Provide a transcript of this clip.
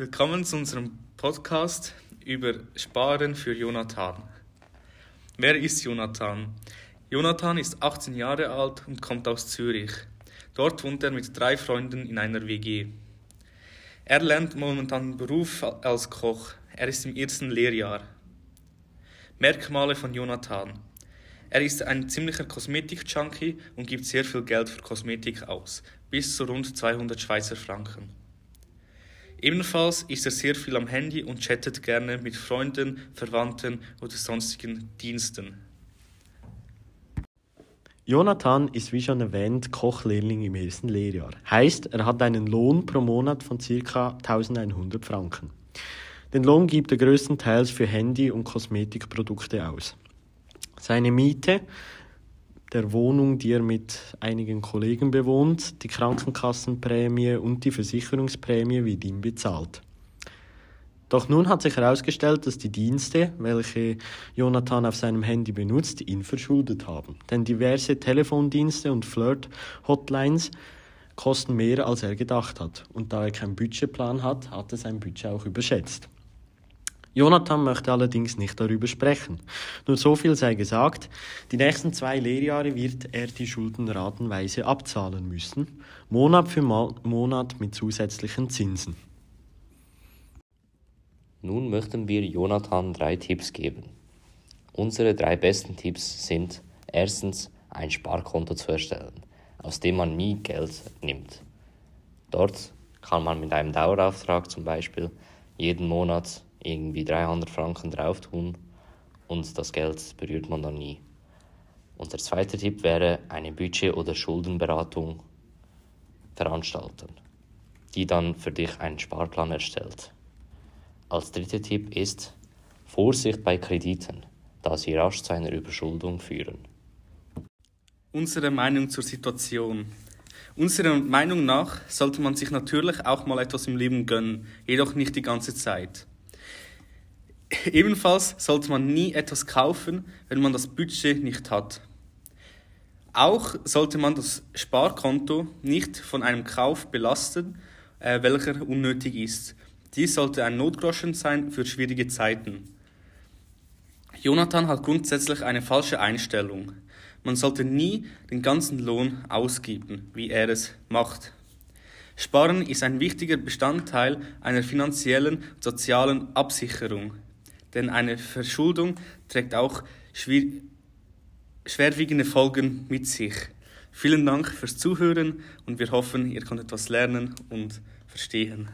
Willkommen zu unserem Podcast über Sparen für Jonathan. Wer ist Jonathan? Jonathan ist 18 Jahre alt und kommt aus Zürich. Dort wohnt er mit drei Freunden in einer WG. Er lernt momentan Beruf als Koch. Er ist im ersten Lehrjahr. Merkmale von Jonathan. Er ist ein ziemlicher Kosmetik-Junkie und gibt sehr viel Geld für Kosmetik aus, bis zu rund 200 Schweizer Franken. Ebenfalls ist er sehr viel am Handy und chattet gerne mit Freunden, Verwandten oder sonstigen Diensten. Jonathan ist wie schon erwähnt Kochlehrling im ersten Lehrjahr. Heißt, er hat einen Lohn pro Monat von ca. 1100 Franken. Den Lohn gibt er größtenteils für Handy- und Kosmetikprodukte aus. Seine Miete der Wohnung, die er mit einigen Kollegen bewohnt, die Krankenkassenprämie und die Versicherungsprämie wird ihm bezahlt. Doch nun hat sich herausgestellt, dass die Dienste, welche Jonathan auf seinem Handy benutzt, ihn verschuldet haben. Denn diverse Telefondienste und Flirt-Hotlines kosten mehr, als er gedacht hat. Und da er keinen Budgetplan hat, hat er sein Budget auch überschätzt. Jonathan möchte allerdings nicht darüber sprechen. Nur so viel sei gesagt, die nächsten zwei Lehrjahre wird er die Schulden ratenweise abzahlen müssen, Monat für Monat mit zusätzlichen Zinsen. Nun möchten wir Jonathan drei Tipps geben. Unsere drei besten Tipps sind erstens ein Sparkonto zu erstellen, aus dem man nie Geld nimmt. Dort kann man mit einem Dauerauftrag zum Beispiel jeden Monat irgendwie 300 Franken drauf tun und das Geld berührt man dann nie. Unser zweiter Tipp wäre eine Budget- oder Schuldenberatung veranstalten, die dann für dich einen Sparplan erstellt. Als dritter Tipp ist Vorsicht bei Krediten, da sie rasch zu einer Überschuldung führen. Unsere Meinung zur Situation. Unserer Meinung nach sollte man sich natürlich auch mal etwas im Leben gönnen, jedoch nicht die ganze Zeit. Ebenfalls sollte man nie etwas kaufen, wenn man das Budget nicht hat. Auch sollte man das Sparkonto nicht von einem Kauf belasten, äh, welcher unnötig ist. Dies sollte ein Notgroschen sein für schwierige Zeiten. Jonathan hat grundsätzlich eine falsche Einstellung. Man sollte nie den ganzen Lohn ausgeben, wie er es macht. Sparen ist ein wichtiger Bestandteil einer finanziellen sozialen Absicherung denn eine Verschuldung trägt auch schwerwiegende Folgen mit sich. Vielen Dank fürs Zuhören und wir hoffen, ihr konntet etwas lernen und verstehen.